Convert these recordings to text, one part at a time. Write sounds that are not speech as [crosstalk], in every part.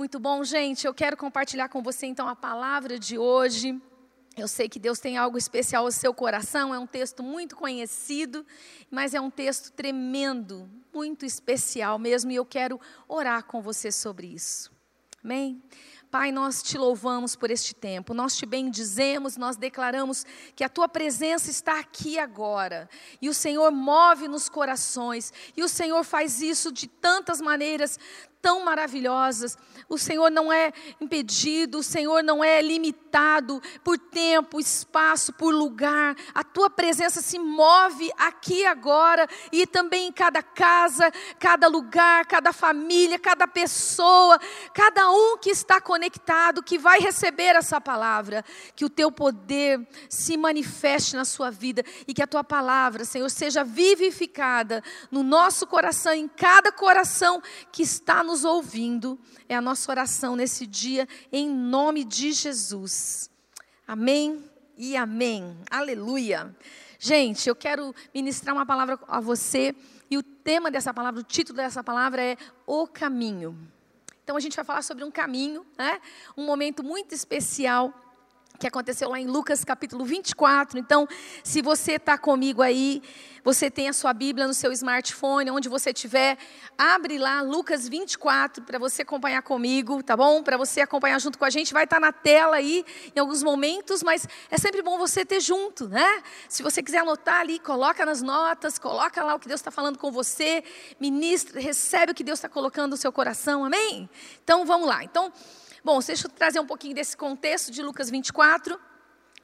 Muito bom, gente. Eu quero compartilhar com você então a palavra de hoje. Eu sei que Deus tem algo especial ao seu coração. É um texto muito conhecido, mas é um texto tremendo, muito especial mesmo. E eu quero orar com você sobre isso. Amém? Pai, nós te louvamos por este tempo, nós te bendizemos, nós declaramos que a tua presença está aqui agora, e o Senhor move nos corações, e o Senhor faz isso de tantas maneiras, tão maravilhosas. O Senhor não é impedido, o Senhor não é limitado por tempo, espaço, por lugar. A tua presença se move aqui agora e também em cada casa, cada lugar, cada família, cada pessoa, cada um que está conectado, que vai receber essa palavra. Que o teu poder se manifeste na sua vida e que a tua palavra, Senhor, seja vivificada no nosso coração, em cada coração que está no nos ouvindo, é a nossa oração nesse dia, em nome de Jesus. Amém e amém. Aleluia. Gente, eu quero ministrar uma palavra a você, e o tema dessa palavra, o título dessa palavra é O Caminho. Então a gente vai falar sobre um caminho, né? um momento muito especial que aconteceu lá em Lucas capítulo 24. Então, se você está comigo aí, você tem a sua Bíblia no seu smartphone, onde você estiver, abre lá Lucas 24 para você acompanhar comigo, tá bom? Para você acompanhar junto com a gente, vai estar tá na tela aí em alguns momentos, mas é sempre bom você ter junto, né? Se você quiser anotar ali, coloca nas notas, coloca lá o que Deus está falando com você, ministra, recebe o que Deus está colocando no seu coração, amém? Então, vamos lá. Então, Bom, deixa eu trazer um pouquinho desse contexto de Lucas 24.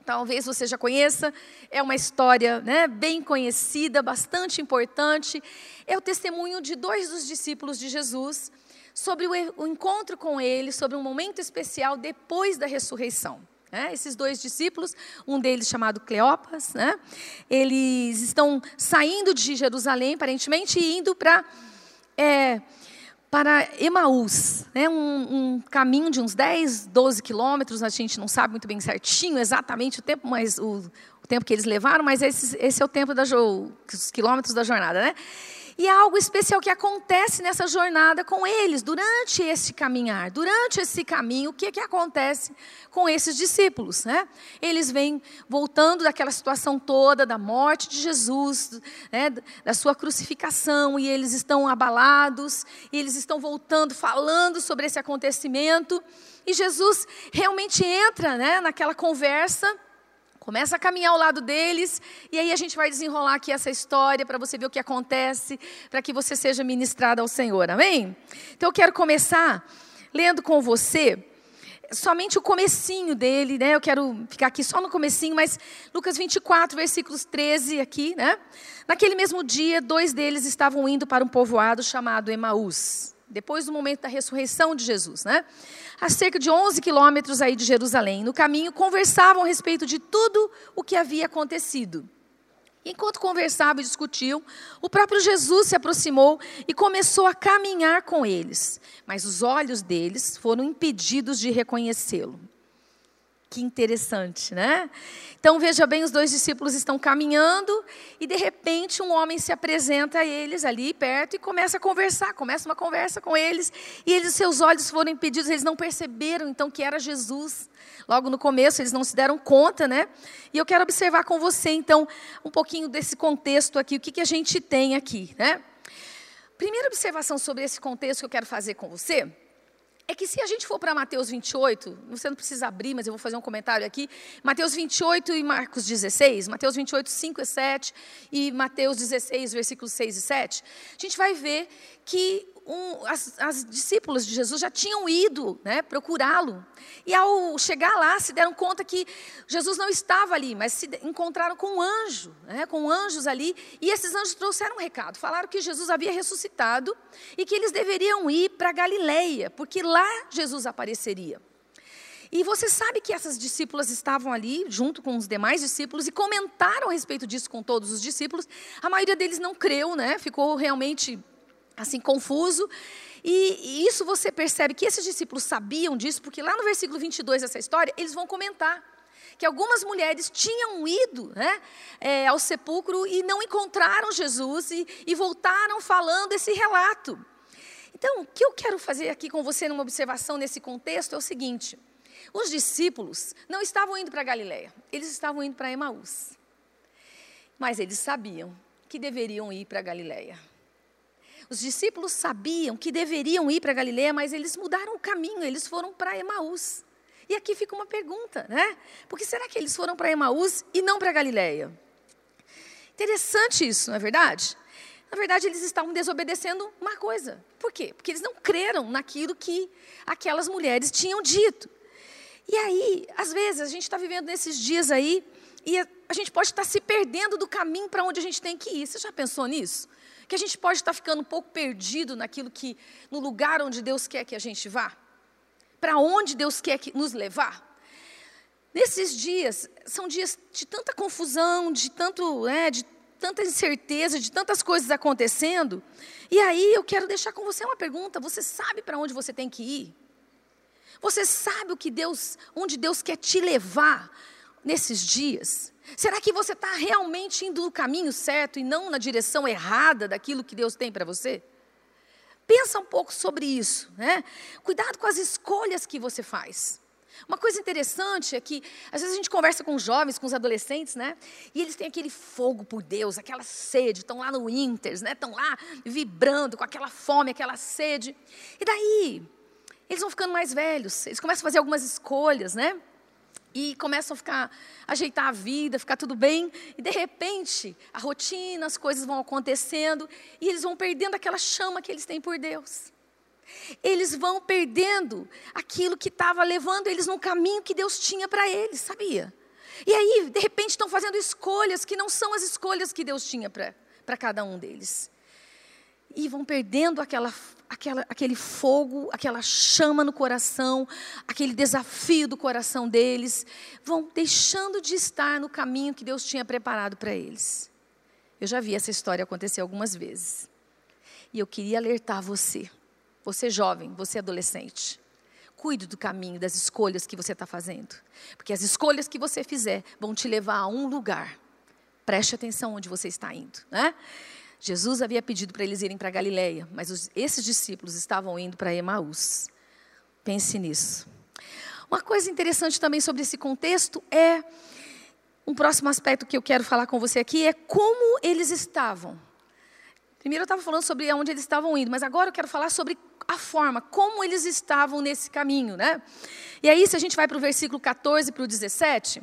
Talvez você já conheça, é uma história né, bem conhecida, bastante importante. É o testemunho de dois dos discípulos de Jesus sobre o, encontro com ele, sobre um momento especial depois da ressurreição. É, esses dois discípulos, um deles chamado Cleopas, né, eles estão saindo de Jerusalém, aparentemente, e indo para é, para Emaús, né, um, um, caminho de uns 10, 12 quilômetros, a gente não sabe muito bem certinho exatamente o tempo, mas o, o tempo que eles levaram, mas esse, esse é o tempo da os quilômetros da jornada, né? E há algo especial que acontece nessa jornada com eles, durante esse caminhar, durante esse caminho, o que, que acontece com esses discípulos? Né? Eles vêm voltando daquela situação toda, da morte de Jesus, né, da sua crucificação, e eles estão abalados, e eles estão voltando, falando sobre esse acontecimento, e Jesus realmente entra né, naquela conversa Começa a caminhar ao lado deles, e aí a gente vai desenrolar aqui essa história para você ver o que acontece, para que você seja ministrado ao Senhor, amém? Então eu quero começar lendo com você somente o comecinho dele, né? Eu quero ficar aqui só no comecinho, mas Lucas 24, versículos 13 aqui, né? Naquele mesmo dia, dois deles estavam indo para um povoado chamado Emaús depois do momento da ressurreição de Jesus, né? A cerca de 11 quilômetros aí de Jerusalém. No caminho, conversavam a respeito de tudo o que havia acontecido. Enquanto conversavam e discutiam, o próprio Jesus se aproximou e começou a caminhar com eles, mas os olhos deles foram impedidos de reconhecê-lo. Que interessante, né? Então veja bem, os dois discípulos estão caminhando e de repente um homem se apresenta a eles ali perto e começa a conversar, começa uma conversa com eles e eles seus olhos foram impedidos, eles não perceberam então que era Jesus. Logo no começo eles não se deram conta, né? E eu quero observar com você então um pouquinho desse contexto aqui, o que, que a gente tem aqui, né? Primeira observação sobre esse contexto que eu quero fazer com você é que se a gente for para Mateus 28, você não precisa abrir, mas eu vou fazer um comentário aqui. Mateus 28 e Marcos 16, Mateus 28, 5 e 7 e Mateus 16, versículos 6 e 7, a gente vai ver que um, as, as discípulas de Jesus já tinham ido né, procurá-lo. E ao chegar lá, se deram conta que Jesus não estava ali, mas se encontraram com um anjo, né, com anjos ali. E esses anjos trouxeram um recado. Falaram que Jesus havia ressuscitado e que eles deveriam ir para Galileia, porque lá Jesus apareceria. E você sabe que essas discípulas estavam ali, junto com os demais discípulos, e comentaram a respeito disso com todos os discípulos. A maioria deles não creu, né? ficou realmente assim confuso. E, isso você percebe que esses discípulos sabiam disso, porque lá no versículo 22 dessa história, eles vão comentar que algumas mulheres tinham ido né, é, ao sepulcro e não encontraram Jesus e, e voltaram falando esse relato. Então, o que eu quero fazer aqui com você numa observação nesse contexto é o seguinte: os discípulos não estavam indo para Galiléia, eles estavam indo para Emaús. Mas eles sabiam que deveriam ir para Galiléia. Os discípulos sabiam que deveriam ir para Galiléia, mas eles mudaram o caminho, eles foram para Emaús. E aqui fica uma pergunta, né? Por que será que eles foram para Emaús e não para Galiléia? Interessante isso, não é verdade? Na verdade, eles estavam desobedecendo uma coisa. Por quê? Porque eles não creram naquilo que aquelas mulheres tinham dito. E aí, às vezes, a gente está vivendo nesses dias aí e a gente pode estar se perdendo do caminho para onde a gente tem que ir. Você já pensou nisso? Que a gente pode estar ficando um pouco perdido naquilo que, no lugar onde Deus quer que a gente vá? Para onde Deus quer que, nos levar? Nesses dias, são dias de tanta confusão, de tanto, é, de tanta incerteza, de tantas coisas acontecendo. E aí eu quero deixar com você uma pergunta: você sabe para onde você tem que ir? Você sabe o que Deus, onde Deus quer te levar nesses dias? Será que você está realmente indo no caminho certo e não na direção errada daquilo que Deus tem para você? Pensa um pouco sobre isso, né? Cuidado com as escolhas que você faz. Uma coisa interessante é que, às vezes, a gente conversa com os jovens, com os adolescentes, né? E eles têm aquele fogo por Deus, aquela sede, estão lá no Inters, né? Estão lá vibrando com aquela fome, aquela sede. E daí, eles vão ficando mais velhos, eles começam a fazer algumas escolhas, né? E começam a ficar, ajeitar a vida, ficar tudo bem, e de repente, a rotina, as coisas vão acontecendo, e eles vão perdendo aquela chama que eles têm por Deus eles vão perdendo aquilo que estava levando eles no caminho que Deus tinha para eles, sabia? E aí, de repente, estão fazendo escolhas que não são as escolhas que Deus tinha para cada um deles. E vão perdendo aquela, aquela, aquele fogo, aquela chama no coração, aquele desafio do coração deles, vão deixando de estar no caminho que Deus tinha preparado para eles. Eu já vi essa história acontecer algumas vezes. E eu queria alertar você você jovem, você adolescente. Cuide do caminho, das escolhas que você está fazendo. Porque as escolhas que você fizer vão te levar a um lugar. Preste atenção onde você está indo. Né? Jesus havia pedido para eles irem para Galiléia, mas os, esses discípulos estavam indo para Emaús. Pense nisso. Uma coisa interessante também sobre esse contexto é um próximo aspecto que eu quero falar com você aqui é como eles estavam. Primeiro eu estava falando sobre onde eles estavam indo, mas agora eu quero falar sobre a forma, como eles estavam nesse caminho, né? E aí, se a gente vai para o versículo 14 para o 17,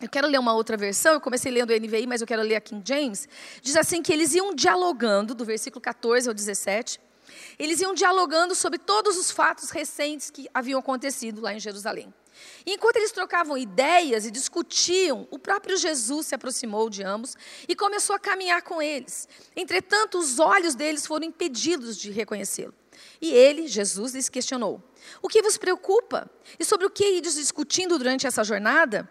eu quero ler uma outra versão, eu comecei lendo o NVI, mas eu quero ler a King James. Diz assim que eles iam dialogando, do versículo 14 ao 17, eles iam dialogando sobre todos os fatos recentes que haviam acontecido lá em Jerusalém. E enquanto eles trocavam ideias e discutiam, o próprio Jesus se aproximou de ambos e começou a caminhar com eles. Entretanto, os olhos deles foram impedidos de reconhecê-lo. E ele, Jesus, lhes questionou: O que vos preocupa? E sobre o que ides discutindo durante essa jornada?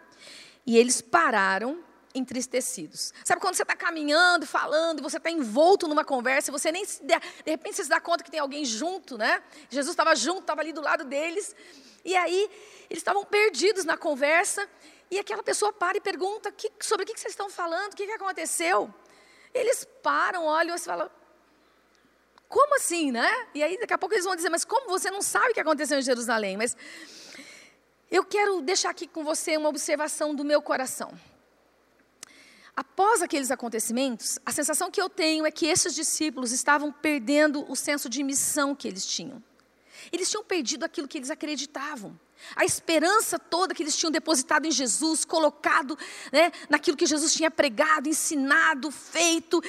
E eles pararam entristecidos. Sabe quando você está caminhando, falando, você está envolto numa conversa, você nem se de, de repente você se dá conta que tem alguém junto, né? Jesus estava junto, estava ali do lado deles. E aí eles estavam perdidos na conversa, e aquela pessoa para e pergunta: que, sobre o que vocês estão falando? O que, que aconteceu? Eles param, olham e falam: como assim, né? E aí daqui a pouco eles vão dizer, mas como você não sabe o que aconteceu em Jerusalém? Mas eu quero deixar aqui com você uma observação do meu coração. Após aqueles acontecimentos, a sensação que eu tenho é que esses discípulos estavam perdendo o senso de missão que eles tinham. Eles tinham perdido aquilo que eles acreditavam. A esperança toda que eles tinham depositado em Jesus, colocado né, naquilo que Jesus tinha pregado, ensinado, feito,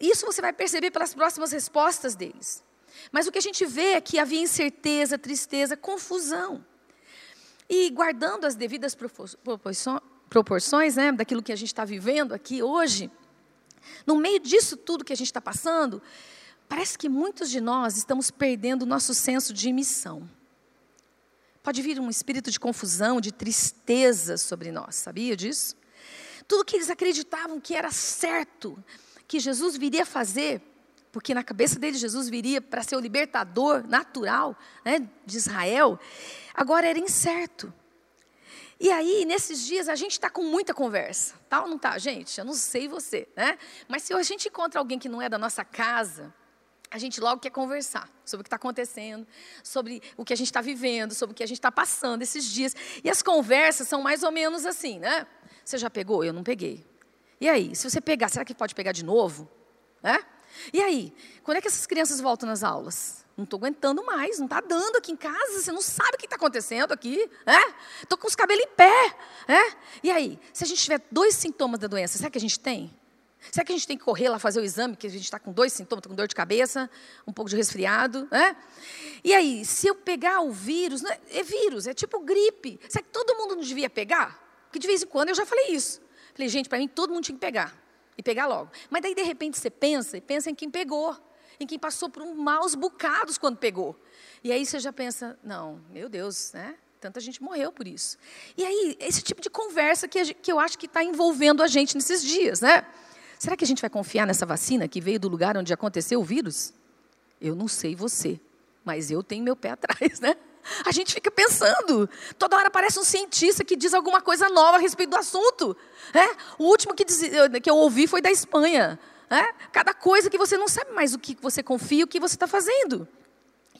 isso você vai perceber pelas próximas respostas deles. Mas o que a gente vê é que havia incerteza, tristeza, confusão. E guardando as devidas proporções né, daquilo que a gente está vivendo aqui hoje, no meio disso tudo que a gente está passando, parece que muitos de nós estamos perdendo o nosso senso de missão. Pode vir um espírito de confusão, de tristeza sobre nós, sabia disso? Tudo que eles acreditavam que era certo, que Jesus viria fazer, porque na cabeça dele Jesus viria para ser o libertador natural né, de Israel, agora era incerto. E aí, nesses dias, a gente está com muita conversa. Tal tá ou não está, gente? Eu não sei você, né? Mas se a gente encontra alguém que não é da nossa casa, a gente logo quer conversar sobre o que está acontecendo, sobre o que a gente está vivendo, sobre o que a gente está passando esses dias. E as conversas são mais ou menos assim, né? Você já pegou? Eu não peguei. E aí, se você pegar, será que pode pegar de novo? É? E aí, quando é que essas crianças voltam nas aulas? Não estou aguentando mais, não está dando aqui em casa, você não sabe o que está acontecendo aqui. Estou com os cabelos em pé. É? E aí, se a gente tiver dois sintomas da doença, será que a gente tem? Será que a gente tem que correr lá fazer o exame, que a gente está com dois sintomas, com dor de cabeça, um pouco de resfriado, né? E aí, se eu pegar o vírus, é, é vírus, é tipo gripe. Será que todo mundo não devia pegar? Porque de vez em quando eu já falei isso. Falei, gente, para mim todo mundo tinha que pegar. E pegar logo. Mas daí, de repente, você pensa, e pensa em quem pegou. Em quem passou por um maus bocados quando pegou. E aí você já pensa, não, meu Deus, né? Tanta gente morreu por isso. E aí, esse tipo de conversa que, que eu acho que está envolvendo a gente nesses dias, né? Será que a gente vai confiar nessa vacina que veio do lugar onde aconteceu o vírus? Eu não sei você, mas eu tenho meu pé [laughs] atrás, né? A gente fica pensando. Toda hora aparece um cientista que diz alguma coisa nova a respeito do assunto. É? O último que, diz, que eu ouvi foi da Espanha. É? Cada coisa que você não sabe mais o que você confia, o que você está fazendo.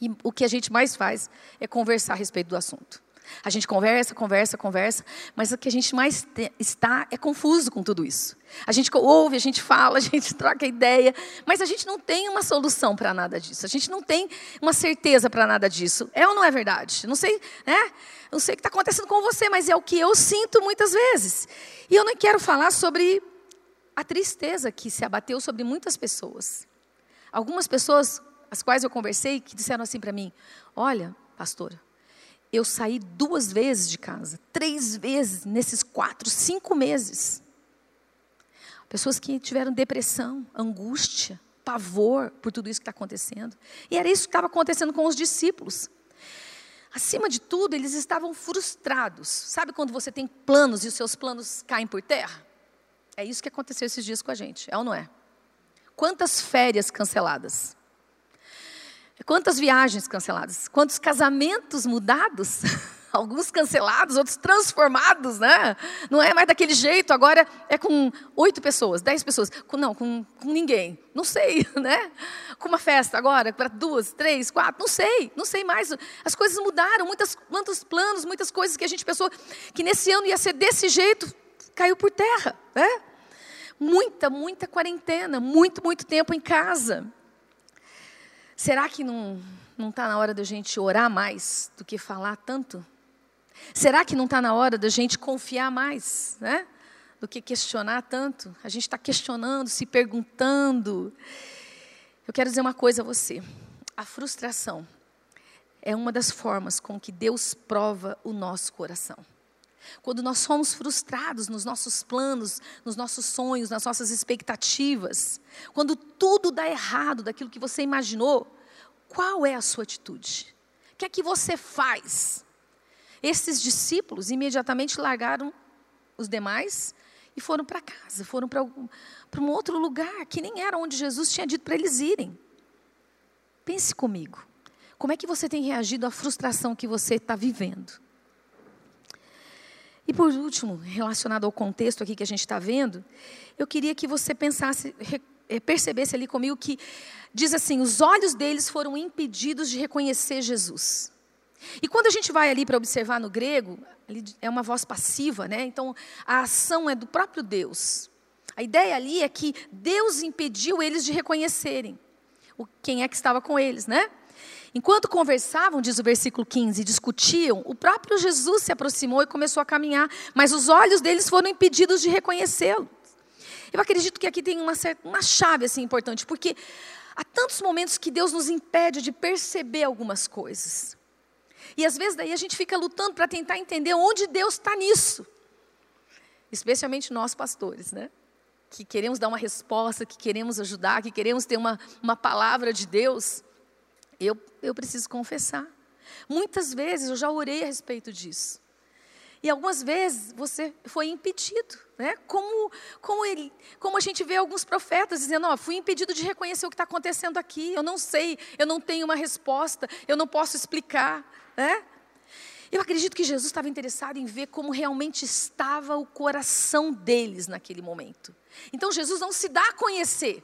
E o que a gente mais faz é conversar a respeito do assunto. A gente conversa, conversa, conversa, mas o que a gente mais está é confuso com tudo isso. A gente ouve, a gente fala, [laughs] a gente troca ideia, mas a gente não tem uma solução para nada disso. A gente não tem uma certeza para nada disso. É ou não é verdade? Não sei, né? Não sei o que está acontecendo com você, mas é o que eu sinto muitas vezes. E eu não quero falar sobre a tristeza que se abateu sobre muitas pessoas. Algumas pessoas, as quais eu conversei, que disseram assim para mim: Olha, pastora, eu saí duas vezes de casa, três vezes nesses quatro, cinco meses. Pessoas que tiveram depressão, angústia, pavor por tudo isso que está acontecendo. E era isso que estava acontecendo com os discípulos. Acima de tudo, eles estavam frustrados. Sabe quando você tem planos e os seus planos caem por terra? É isso que aconteceu esses dias com a gente, é ou não é? Quantas férias canceladas? Quantas viagens canceladas? Quantos casamentos mudados? [laughs] Alguns cancelados, outros transformados, né? Não é mais daquele jeito, agora é com oito pessoas, dez pessoas. Com, não, com, com ninguém. Não sei, [laughs] né? Com uma festa agora, para duas, três, quatro, não sei, não sei mais. As coisas mudaram, muitas, muitos planos, muitas coisas que a gente pensou que nesse ano ia ser desse jeito, caiu por terra, né? Muita, muita quarentena, muito, muito tempo em casa. Será que não não está na hora da gente orar mais do que falar tanto? Será que não está na hora da gente confiar mais, né? Do que questionar tanto? A gente está questionando, se perguntando. Eu quero dizer uma coisa a você: a frustração é uma das formas com que Deus prova o nosso coração. Quando nós somos frustrados nos nossos planos, nos nossos sonhos, nas nossas expectativas, quando tudo dá errado daquilo que você imaginou, qual é a sua atitude? O que é que você faz? Esses discípulos imediatamente largaram os demais e foram para casa, foram para um outro lugar que nem era onde Jesus tinha dito para eles irem. Pense comigo. Como é que você tem reagido à frustração que você está vivendo? E por último, relacionado ao contexto aqui que a gente está vendo, eu queria que você pensasse, eh, percebesse ali comigo que diz assim: os olhos deles foram impedidos de reconhecer Jesus. E quando a gente vai ali para observar no grego, é uma voz passiva, né? Então a ação é do próprio Deus. A ideia ali é que Deus impediu eles de reconhecerem o, quem é que estava com eles, né? Enquanto conversavam, diz o versículo 15, discutiam, o próprio Jesus se aproximou e começou a caminhar, mas os olhos deles foram impedidos de reconhecê-lo. Eu acredito que aqui tem uma, certa, uma chave assim importante, porque há tantos momentos que Deus nos impede de perceber algumas coisas. E às vezes daí a gente fica lutando para tentar entender onde Deus está nisso. Especialmente nós pastores, né? Que queremos dar uma resposta, que queremos ajudar, que queremos ter uma, uma palavra de Deus. Eu, eu preciso confessar. Muitas vezes eu já orei a respeito disso. E algumas vezes você foi impedido, né? Como, como, ele, como a gente vê alguns profetas dizendo, ó, fui impedido de reconhecer o que está acontecendo aqui, eu não sei, eu não tenho uma resposta, eu não posso explicar, né? Eu acredito que Jesus estava interessado em ver como realmente estava o coração deles naquele momento. Então Jesus não se dá a conhecer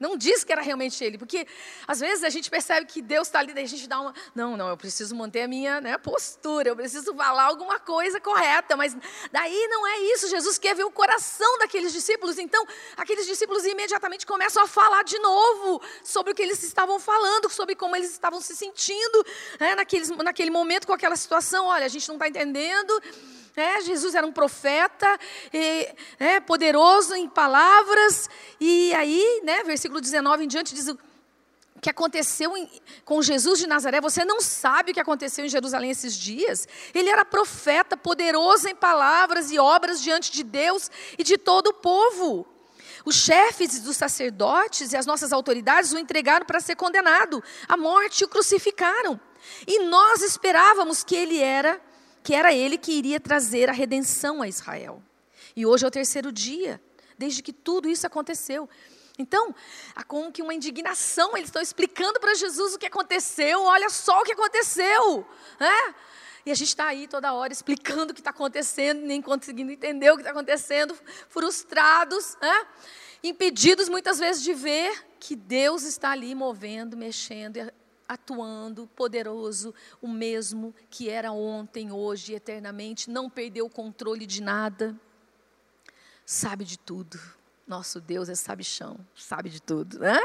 Não diz que era realmente ele, porque às vezes a gente percebe que Deus está ali, daí a gente dá uma. Não, não, eu preciso manter a minha né, postura, eu preciso falar alguma coisa correta, mas daí não é isso. Jesus quer ver o coração daqueles discípulos, então aqueles discípulos imediatamente começam a falar de novo sobre o que eles estavam falando, sobre como eles estavam se sentindo né, naqueles, naquele momento com aquela situação. Olha, a gente não está entendendo. É, Jesus era um profeta, e, é, poderoso em palavras, e aí, né, versículo 19 em diante diz que aconteceu em, com Jesus de Nazaré. Você não sabe o que aconteceu em Jerusalém esses dias. Ele era profeta, poderoso em palavras e obras diante de Deus e de todo o povo. Os chefes dos sacerdotes e as nossas autoridades o entregaram para ser condenado à morte e o crucificaram. E nós esperávamos que ele era que era ele que iria trazer a redenção a Israel. E hoje é o terceiro dia, desde que tudo isso aconteceu. Então, há como que uma indignação, eles estão explicando para Jesus o que aconteceu, olha só o que aconteceu. Né? E a gente está aí toda hora explicando o que está acontecendo, nem conseguindo entender o que está acontecendo, frustrados, né? impedidos muitas vezes de ver que Deus está ali movendo, mexendo, atuando, poderoso, o mesmo que era ontem, hoje eternamente, não perdeu o controle de nada, sabe de tudo. Nosso Deus é sabichão, sabe de tudo, né?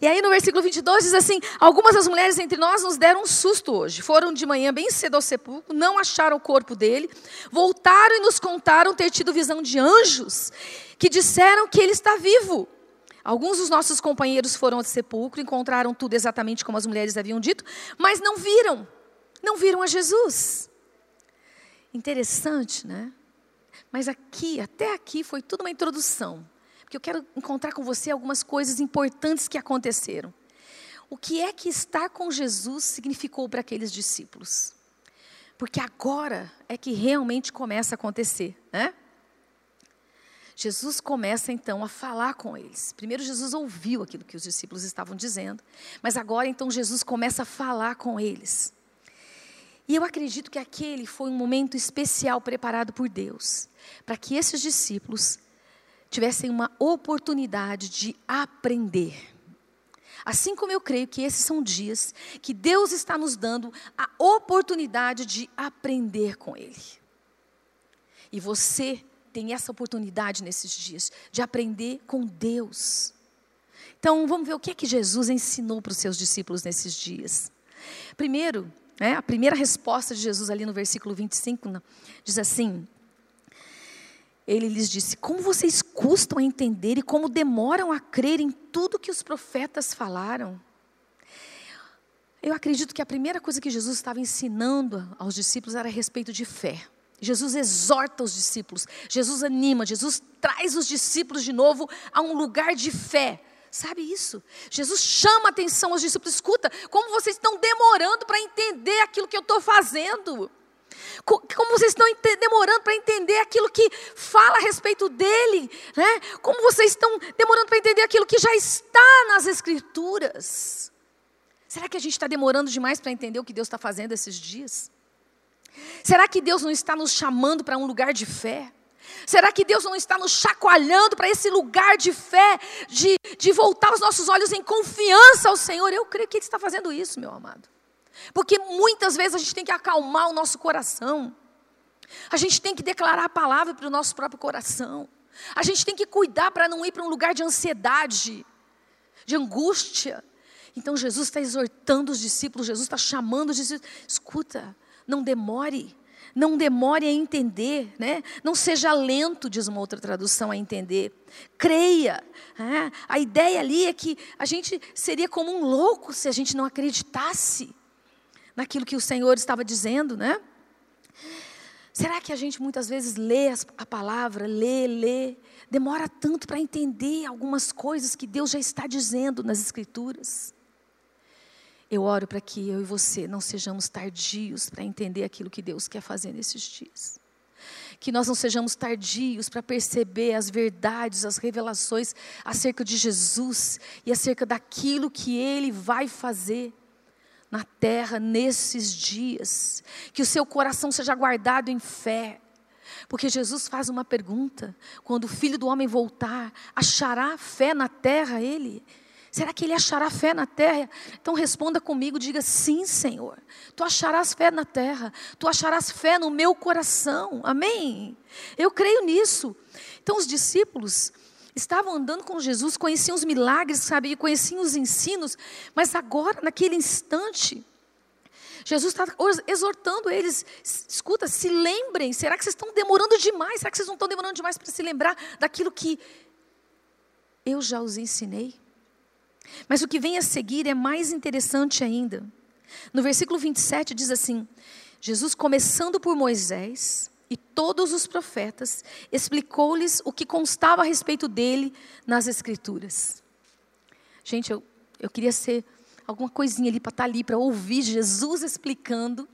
E aí no versículo 22 diz assim: Algumas das mulheres entre nós nos deram um susto hoje. Foram de manhã bem cedo ao sepulcro, não acharam o corpo dele, voltaram e nos contaram ter tido visão de anjos que disseram que ele está vivo. Alguns dos nossos companheiros foram ao sepulcro, encontraram tudo exatamente como as mulheres haviam dito, mas não viram, não viram a Jesus. Interessante, né? Mas aqui, até aqui, foi tudo uma introdução. Porque eu quero encontrar com você algumas coisas importantes que aconteceram. O que é que estar com Jesus significou para aqueles discípulos? Porque agora é que realmente começa a acontecer, né? Jesus começa então a falar com eles. Primeiro, Jesus ouviu aquilo que os discípulos estavam dizendo, mas agora então Jesus começa a falar com eles. E eu acredito que aquele foi um momento especial preparado por Deus, para que esses discípulos tivessem uma oportunidade de aprender. Assim como eu creio que esses são dias que Deus está nos dando a oportunidade de aprender com Ele. E você tem essa oportunidade nesses dias de aprender com Deus. Então, vamos ver o que é que Jesus ensinou para os seus discípulos nesses dias. Primeiro, né, a primeira resposta de Jesus ali no versículo 25 diz assim: Ele lhes disse: Como vocês custam a entender e como demoram a crer em tudo que os profetas falaram? Eu acredito que a primeira coisa que Jesus estava ensinando aos discípulos era a respeito de fé. Jesus exorta os discípulos, Jesus anima, Jesus traz os discípulos de novo a um lugar de fé. Sabe isso? Jesus chama a atenção aos discípulos. Escuta, como vocês estão demorando para entender aquilo que eu estou fazendo. Como vocês estão demorando para entender aquilo que fala a respeito dele, né? Como vocês estão demorando para entender aquilo que já está nas Escrituras. Será que a gente está demorando demais para entender o que Deus está fazendo esses dias? Será que Deus não está nos chamando para um lugar de fé? Será que Deus não está nos chacoalhando para esse lugar de fé, de, de voltar os nossos olhos em confiança ao Senhor? Eu creio que Ele está fazendo isso, meu amado. Porque muitas vezes a gente tem que acalmar o nosso coração, a gente tem que declarar a palavra para o nosso próprio coração, a gente tem que cuidar para não ir para um lugar de ansiedade, de angústia. Então Jesus está exortando os discípulos, Jesus está chamando os discípulos, escuta, não demore, não demore a entender, né? Não seja lento, diz uma outra tradução, a entender. Creia. É? A ideia ali é que a gente seria como um louco se a gente não acreditasse naquilo que o Senhor estava dizendo, né? Será que a gente muitas vezes lê a palavra, lê, lê, demora tanto para entender algumas coisas que Deus já está dizendo nas Escrituras? Eu oro para que eu e você não sejamos tardios para entender aquilo que Deus quer fazer nesses dias. Que nós não sejamos tardios para perceber as verdades, as revelações acerca de Jesus e acerca daquilo que Ele vai fazer na terra nesses dias. Que o seu coração seja guardado em fé. Porque Jesus faz uma pergunta: quando o filho do homem voltar, achará fé na terra ele? Será que ele achará fé na terra? Então responda comigo, diga sim, Senhor. Tu acharás fé na terra, tu acharás fé no meu coração. Amém? Eu creio nisso. Então os discípulos estavam andando com Jesus, conheciam os milagres, sabe, conheciam os ensinos, mas agora, naquele instante, Jesus está exortando eles: escuta, se lembrem, será que vocês estão demorando demais? Será que vocês não estão demorando demais para se lembrar daquilo que eu já os ensinei? Mas o que vem a seguir é mais interessante ainda. No versículo 27 diz assim: Jesus, começando por Moisés e todos os profetas, explicou-lhes o que constava a respeito dele nas Escrituras. Gente, eu, eu queria ser alguma coisinha ali para estar tá ali, para ouvir Jesus explicando,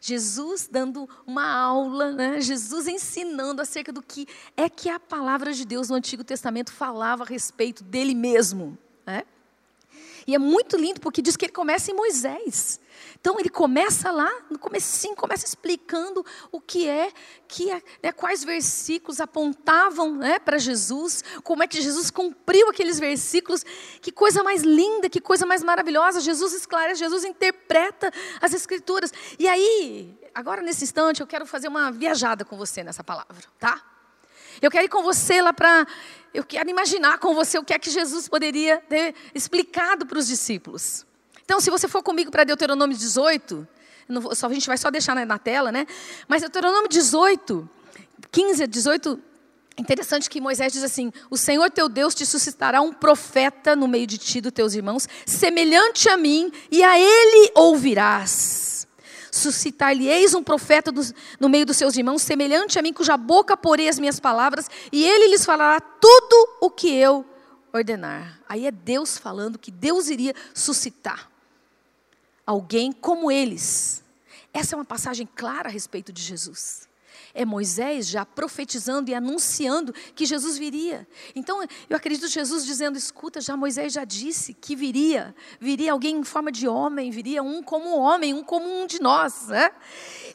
Jesus dando uma aula, né? Jesus ensinando acerca do que é que a palavra de Deus no Antigo Testamento falava a respeito dele mesmo. E é muito lindo porque diz que ele começa em Moisés. Então ele começa lá, no comecinho, começa explicando o que é, que é, né, quais versículos apontavam né, para Jesus, como é que Jesus cumpriu aqueles versículos. Que coisa mais linda, que coisa mais maravilhosa. Jesus esclarece, Jesus interpreta as escrituras. E aí, agora nesse instante, eu quero fazer uma viajada com você nessa palavra, tá? Eu quero ir com você lá para. Eu quero imaginar com você o que é que Jesus poderia ter explicado para os discípulos. Então, se você for comigo para Deuteronômio 18, não, só, a gente vai só deixar na, na tela, né? Mas Deuteronômio 18, 15 a 18, Interessante que Moisés diz assim: O Senhor teu Deus te suscitará um profeta no meio de ti, dos teus irmãos, semelhante a mim, e a ele ouvirás suscitar-lhe-eis um profeta no meio dos seus irmãos, semelhante a mim, cuja boca porei as minhas palavras, e ele lhes falará tudo o que eu ordenar. Aí é Deus falando que Deus iria suscitar alguém como eles. Essa é uma passagem clara a respeito de Jesus é Moisés já profetizando e anunciando que Jesus viria. Então, eu acredito Jesus dizendo: escuta, já Moisés já disse que viria, viria alguém em forma de homem, viria um como homem, um como um de nós. Né?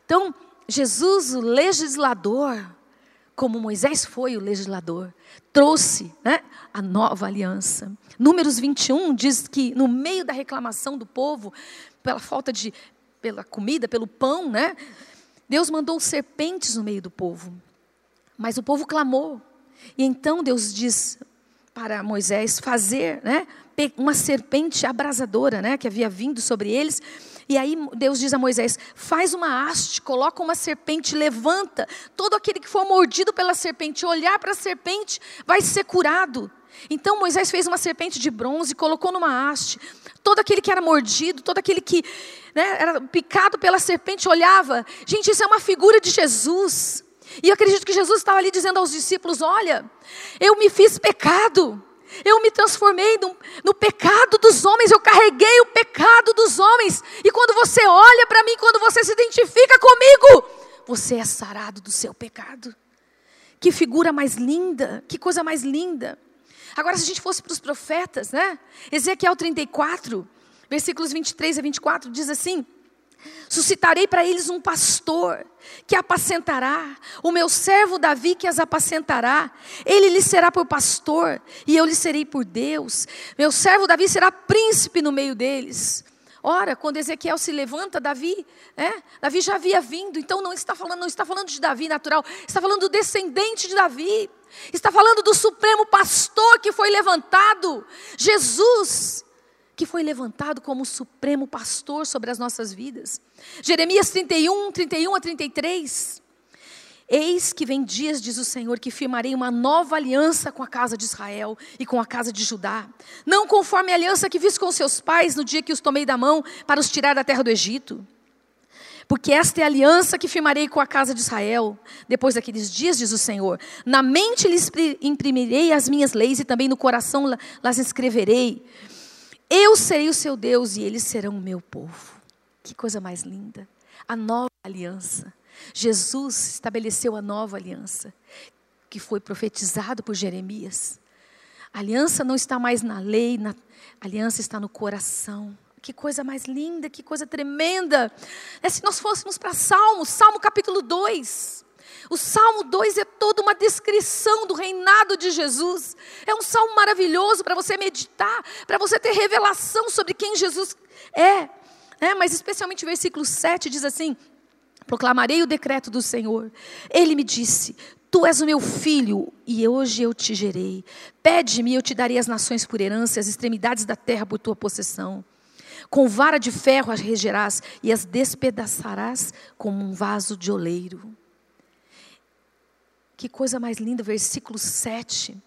Então, Jesus, o legislador, como Moisés foi o legislador, trouxe né, a nova aliança. Números 21 diz que no meio da reclamação do povo, pela falta de pela comida, pelo pão, né? Deus mandou serpentes no meio do povo, mas o povo clamou. E então Deus diz para Moisés fazer né, uma serpente abrasadora né, que havia vindo sobre eles. E aí Deus diz a Moisés: faz uma haste, coloca uma serpente, levanta. Todo aquele que for mordido pela serpente, olhar para a serpente, vai ser curado. Então Moisés fez uma serpente de bronze, colocou numa haste. Todo aquele que era mordido, todo aquele que né, era picado pela serpente olhava. Gente, isso é uma figura de Jesus. E eu acredito que Jesus estava ali dizendo aos discípulos: Olha, eu me fiz pecado. Eu me transformei no, no, pecado dos homens, eu carreguei o pecado dos homens. E quando você olha para mim, quando você se identifica comigo, você é sarado do seu pecado. Que figura mais linda, que coisa mais linda. Agora, se a gente fosse para os profetas, né? Ezequiel 34, versículos 23 a 24, diz assim: Suscitarei para eles um pastor que apacentará, o meu servo Davi que as apacentará. Ele lhes será por pastor e eu lhes serei por Deus. Meu servo Davi será príncipe no meio deles. Ora, quando Ezequiel se levanta, Davi, é, Davi já havia vindo, então não está falando, não está falando de Davi natural, está falando do descendente de Davi. Está falando do supremo pastor que foi levantado, Jesus, que foi levantado como supremo pastor sobre as nossas vidas. Jeremias 31, 31 a 33. Eis que vem dias, diz o Senhor, que firmarei uma nova aliança com a casa de Israel e com a casa de Judá, não conforme a aliança que fiz com seus pais no dia que os tomei da mão para os tirar da terra do Egito porque esta é a aliança que firmarei com a casa de Israel, depois daqueles dias, diz o Senhor. Na mente lhes imprimirei as minhas leis e também no coração las escreverei. Eu serei o seu Deus e eles serão o meu povo. Que coisa mais linda. A nova aliança. Jesus estabeleceu a nova aliança, que foi profetizado por Jeremias. A aliança não está mais na lei, na, a aliança está no coração. Que coisa mais linda, que coisa tremenda. É se nós fôssemos para Salmo, Salmo capítulo 2. O Salmo 2 é toda uma descrição do reinado de Jesus. É um salmo maravilhoso para você meditar, para você ter revelação sobre quem Jesus é. é. Mas especialmente o versículo 7 diz assim: Proclamarei o decreto do Senhor. Ele me disse: Tu és o meu filho, e hoje eu te gerei. Pede-me, e eu te darei as nações por herança, as extremidades da terra por tua possessão. Com vara de ferro as regerás, e as despedaçarás como um vaso de oleiro. Que coisa mais linda, versículo 7.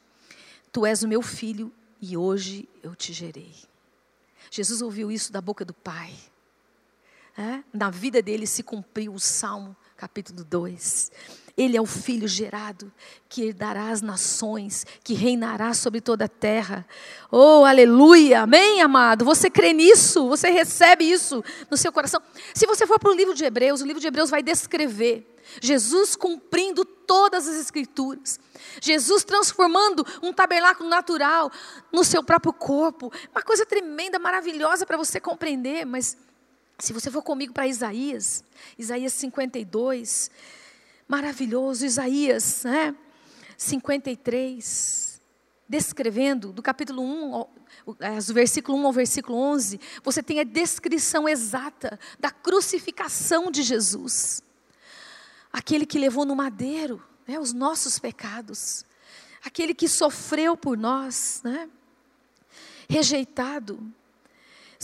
Tu és o meu filho, e hoje eu te gerei. Jesus ouviu isso da boca do Pai. É? Na vida dele se cumpriu o Salmo capítulo 2. Ele é o filho gerado que herdará as nações, que reinará sobre toda a terra. Oh, aleluia! Amém, amado? Você crê nisso? Você recebe isso no seu coração? Se você for para o livro de Hebreus, o livro de Hebreus vai descrever Jesus cumprindo todas as escrituras. Jesus transformando um tabernáculo natural no seu próprio corpo. Uma coisa tremenda, maravilhosa para você compreender, mas se você for comigo para Isaías, Isaías 52, maravilhoso, Isaías né? 53, descrevendo, do capítulo 1, do versículo 1 ao versículo 11, você tem a descrição exata da crucificação de Jesus. Aquele que levou no madeiro né, os nossos pecados, aquele que sofreu por nós, né, rejeitado,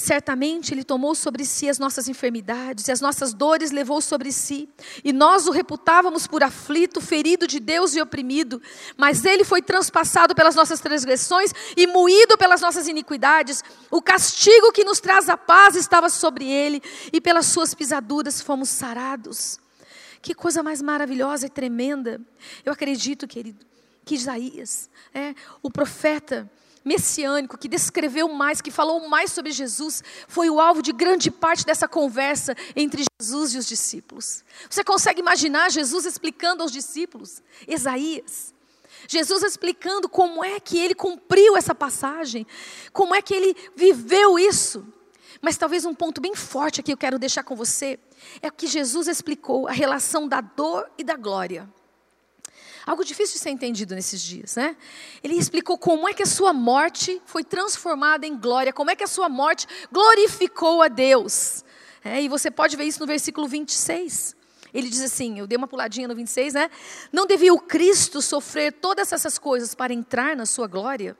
Certamente Ele tomou sobre si as nossas enfermidades e as nossas dores levou sobre si. E nós o reputávamos por aflito, ferido de Deus e oprimido. Mas Ele foi transpassado pelas nossas transgressões e moído pelas nossas iniquidades. O castigo que nos traz a paz estava sobre Ele e pelas Suas pisaduras fomos sarados. Que coisa mais maravilhosa e tremenda. Eu acredito, querido, que Isaías, é, o profeta, messiânico, que descreveu mais, que falou mais sobre Jesus, foi o alvo de grande parte dessa conversa entre Jesus e os discípulos. Você consegue imaginar Jesus explicando aos discípulos? Isaías. Jesus explicando como é que ele cumpriu essa passagem, como é que ele viveu isso. Mas talvez um ponto bem forte aqui eu quero deixar com você é que Jesus explicou a relação da dor e da glória. Algo difícil de ser entendido nesses dias, né? Ele explicou como é que a sua morte foi transformada em glória, como é que a sua morte glorificou a Deus. É, e você pode ver isso no versículo 26. Ele diz assim: eu dei uma puladinha no 26, né? Não devia o Cristo sofrer todas essas coisas para entrar na sua glória?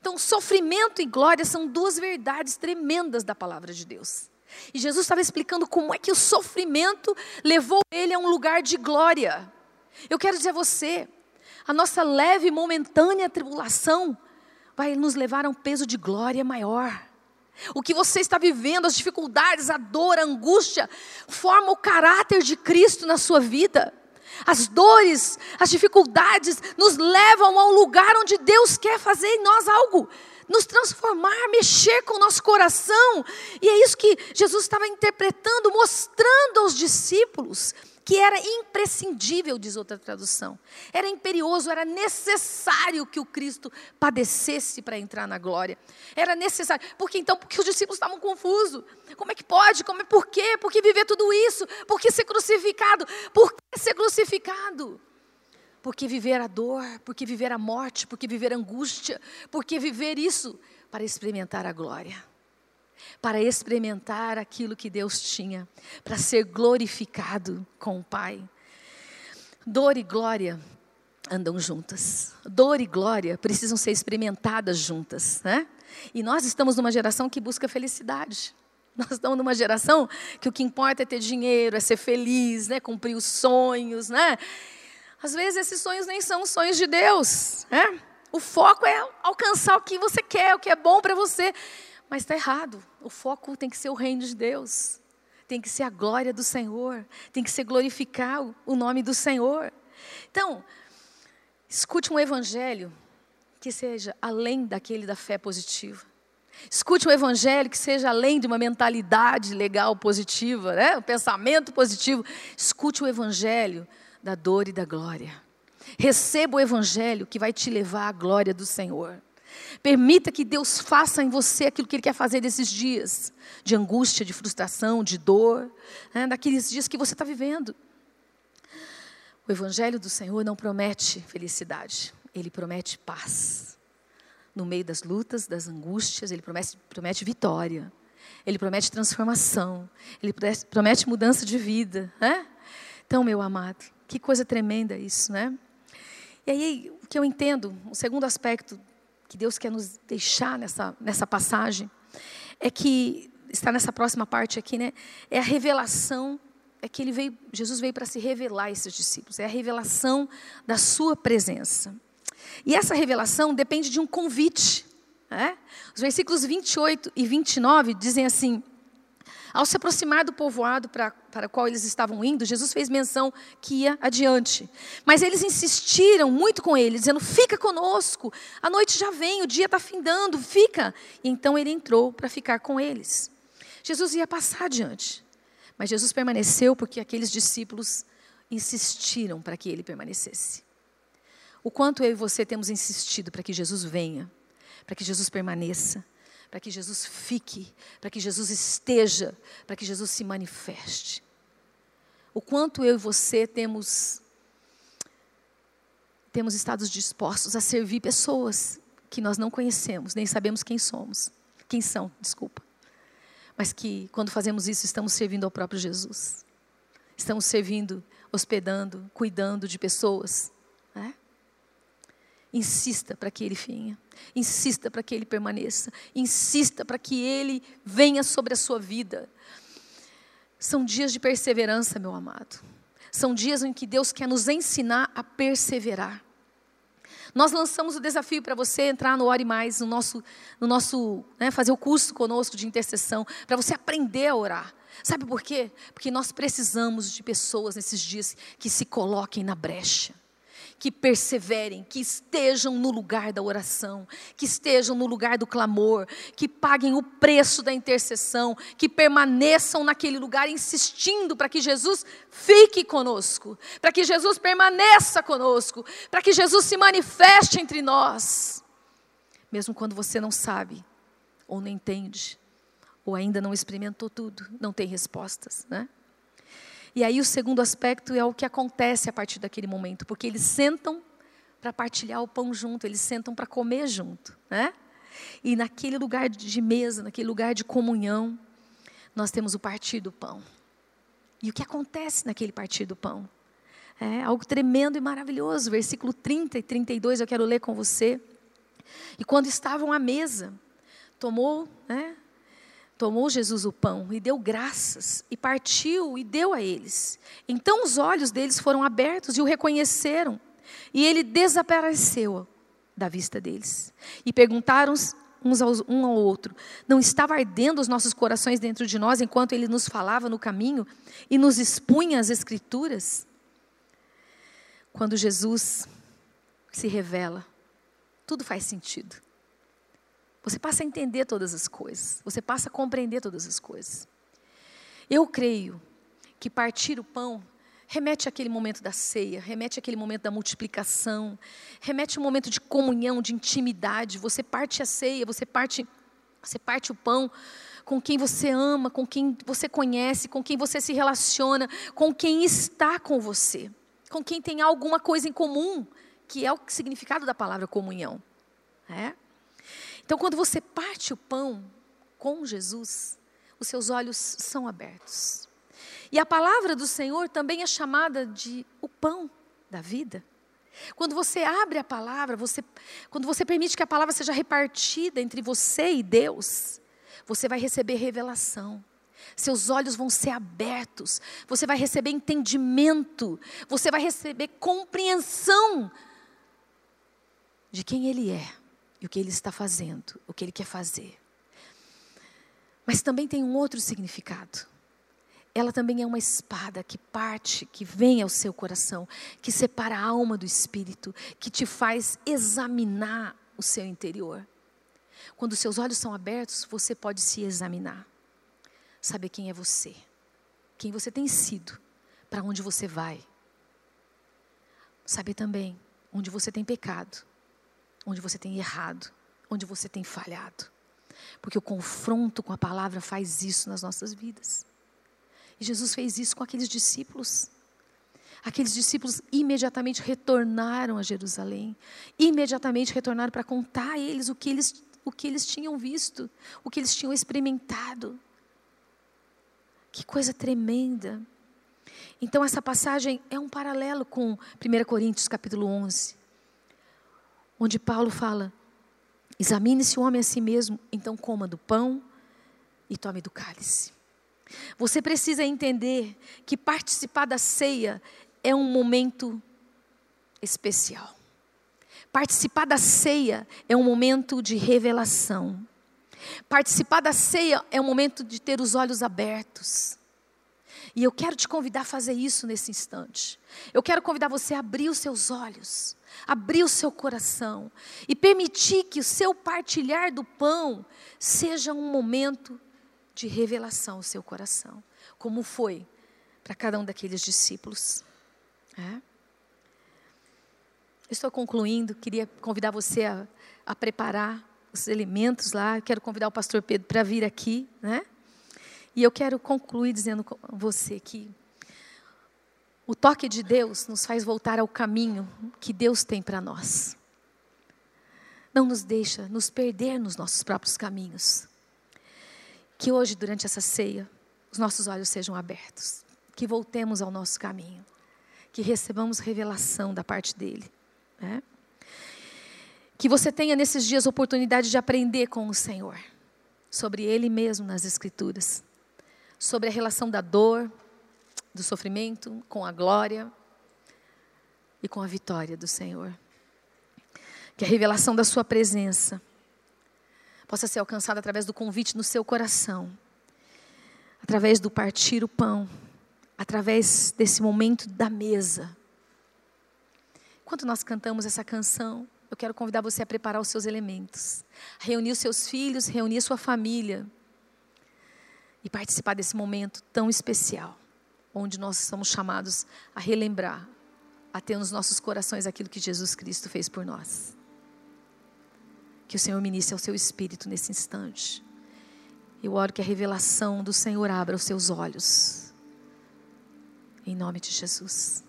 Então, sofrimento e glória são duas verdades tremendas da palavra de Deus. E Jesus estava explicando como é que o sofrimento levou ele a um lugar de glória. Eu quero dizer a você, a nossa leve e momentânea tribulação vai nos levar a um peso de glória maior. O que você está vivendo, as dificuldades, a dor, a angústia, forma o caráter de Cristo na sua vida. As dores, as dificuldades nos levam a um lugar onde Deus quer fazer em nós algo, nos transformar, mexer com o nosso coração. E é isso que Jesus estava interpretando, mostrando aos discípulos que era imprescindível, diz outra tradução. Era imperioso, era necessário que o Cristo padecesse para entrar na glória. Era necessário. Porque então, porque os discípulos estavam confusos. Como é que pode? Como é por quê? Por que viver tudo isso? Por que ser crucificado? Por que ser crucificado? Porque viver a dor, porque viver a morte, porque viver a angústia, porque viver isso para experimentar a glória para experimentar aquilo que Deus tinha, para ser glorificado com o Pai. Dor e glória andam juntas. Dor e glória precisam ser experimentadas juntas, né? E nós estamos numa geração que busca felicidade. Nós estamos numa geração que o que importa é ter dinheiro, é ser feliz, né? cumprir os sonhos, né? Às vezes esses sonhos nem são sonhos de Deus, né? O foco é alcançar o que você quer, o que é bom para você. Mas está errado. O foco tem que ser o reino de Deus. Tem que ser a glória do Senhor. Tem que ser glorificar o nome do Senhor. Então, escute um evangelho que seja além daquele da fé positiva. Escute um evangelho que seja além de uma mentalidade legal positiva, né? um pensamento positivo. Escute o evangelho da dor e da glória. Receba o evangelho que vai te levar à glória do Senhor. Permita que Deus faça em você aquilo que Ele quer fazer nesses dias de angústia, de frustração, de dor, né, daqueles dias que você está vivendo. O Evangelho do Senhor não promete felicidade, ele promete paz. No meio das lutas, das angústias, ele promete, promete vitória, ele promete transformação, ele promete mudança de vida. Né? Então, meu amado, que coisa tremenda isso, né? E aí, o que eu entendo, o segundo aspecto que Deus quer nos deixar nessa, nessa passagem, é que, está nessa próxima parte aqui, né? É a revelação é que ele veio, Jesus veio para se revelar a esses discípulos, é a revelação da sua presença. E essa revelação depende de um convite. Né? Os versículos 28 e 29 dizem assim: Ao se aproximar do povoado para, para o qual eles estavam indo, Jesus fez menção que ia adiante. Mas eles insistiram muito com ele, dizendo: Fica conosco, a noite já vem, o dia está findando, fica. E então ele entrou para ficar com eles. Jesus ia passar adiante. Mas Jesus permaneceu porque aqueles discípulos insistiram para que ele permanecesse. O quanto eu e você temos insistido para que Jesus venha, para que Jesus permaneça, para que Jesus fique, para que Jesus esteja, para que Jesus se manifeste. O quanto eu e você temos temos estado dispostos a servir pessoas que nós não conhecemos, nem sabemos quem somos, quem são, desculpa mas que quando fazemos isso estamos servindo ao próprio Jesus. Estamos servindo, hospedando, cuidando de pessoas. Né? Insista para que ele venha. Insista para que ele permaneça. Insista para que ele venha sobre a sua vida. São dias de perseverança, meu amado. São dias em que Deus quer nos ensinar a perseverar. Nós lançamos o desafio para você entrar no Ore Mais, no nosso, no nosso né, fazer o curso conosco de intercessão, para você aprender a orar. Sabe por quê? Porque nós precisamos de pessoas nesses dias que se coloquem na brecha que perseverem, que estejam no lugar da oração, que estejam no lugar do clamor, que paguem o preço da intercessão, que permaneçam naquele lugar insistindo para que Jesus fique conosco, para que Jesus permaneça conosco, para que Jesus se manifeste entre nós. Mesmo quando você não sabe, ou não entende, ou ainda não experimentou tudo, não tem respostas, né? E aí o segundo aspecto é o que acontece a partir daquele momento, porque eles sentam para partilhar o pão junto, eles sentam para comer junto, né? E naquele lugar de mesa, naquele lugar de comunhão, nós temos o partir do pão. E o que acontece naquele partir do pão? É algo tremendo e maravilhoso. Versículo 30 e 32 eu quero ler com você. E quando estavam à mesa, tomou né, Tomou Jesus o pão e deu graças, e partiu e deu a eles. Então os olhos deles foram abertos e o reconheceram, e ele desapareceu da vista deles. E perguntaram uns aos, um ao outro: Não estava ardendo os nossos corações dentro de nós enquanto ele nos falava no caminho e nos expunha as Escrituras? Quando Jesus se revela, tudo faz sentido. Você passa a entender todas as coisas, você passa a compreender todas as coisas. Eu creio que partir o pão remete àquele momento da ceia, remete àquele momento da multiplicação, remete a um momento de comunhão, de intimidade. Você parte a ceia, você parte, você parte o pão com quem você ama, com quem você conhece, com quem você se relaciona, com quem está com você, com quem tem alguma coisa em comum, que é o significado da palavra comunhão. É? Então, quando você parte o pão com Jesus, os seus olhos são abertos. E a palavra do Senhor também é chamada de o pão da vida. Quando você abre a palavra, você, quando você permite que a palavra seja repartida entre você e Deus, você vai receber revelação. Seus olhos vão ser abertos, você vai receber entendimento, você vai receber compreensão de quem Ele é e o que ele está fazendo, o que ele quer fazer. Mas também tem um outro significado. Ela também é uma espada que parte, que vem ao seu coração, que separa a alma do espírito, que te faz examinar o seu interior. Quando seus olhos são abertos, você pode se examinar. Saber quem é você, quem você tem sido, para onde você vai. Saber também onde você tem pecado onde você tem errado, onde você tem falhado. Porque o confronto com a palavra faz isso nas nossas vidas. E Jesus fez isso com aqueles discípulos. Aqueles discípulos imediatamente retornaram a Jerusalém, imediatamente retornaram para contar a eles o que eles, o que eles tinham visto, o que eles tinham experimentado. Que coisa tremenda. Então essa passagem é um paralelo com 1 Coríntios capítulo 11, onde Paulo fala: Examine-se o homem a si mesmo, então coma do pão e tome do cálice. Você precisa entender que participar da ceia é um momento especial. Participar da ceia é um momento de revelação. Participar da ceia é um momento de ter os olhos abertos. E eu quero te convidar a fazer isso nesse instante. Eu quero convidar você a abrir os seus olhos, abrir o seu coração e permitir que o seu partilhar do pão seja um momento de revelação ao seu coração, como foi para cada um daqueles discípulos. É? Estou concluindo, queria convidar você a, a preparar os elementos lá. Quero convidar o pastor Pedro para vir aqui, né? E eu quero concluir dizendo com você que o toque de Deus nos faz voltar ao caminho que Deus tem para nós. Não nos deixa nos perder nos nossos próprios caminhos. Que hoje, durante essa ceia, os nossos olhos sejam abertos. Que voltemos ao nosso caminho que recebamos revelação da parte dele. Né? Que você tenha nesses dias oportunidade de aprender com o Senhor, sobre Ele mesmo nas Escrituras, sobre a relação da dor, do sofrimento, com a glória e com a vitória do Senhor. Que a revelação da Sua presença possa ser alcançada através do convite no seu coração, através do partir o pão através desse momento da mesa. Enquanto nós cantamos essa canção, eu quero convidar você a preparar os seus elementos, reunir os seus filhos, reunir a sua família e participar desse momento tão especial, onde nós somos chamados a relembrar, a ter nos nossos corações aquilo que Jesus Cristo fez por nós. Que o Senhor ministre ao seu espírito nesse instante. Eu oro que a revelação do Senhor abra os seus olhos em nome de Jesus.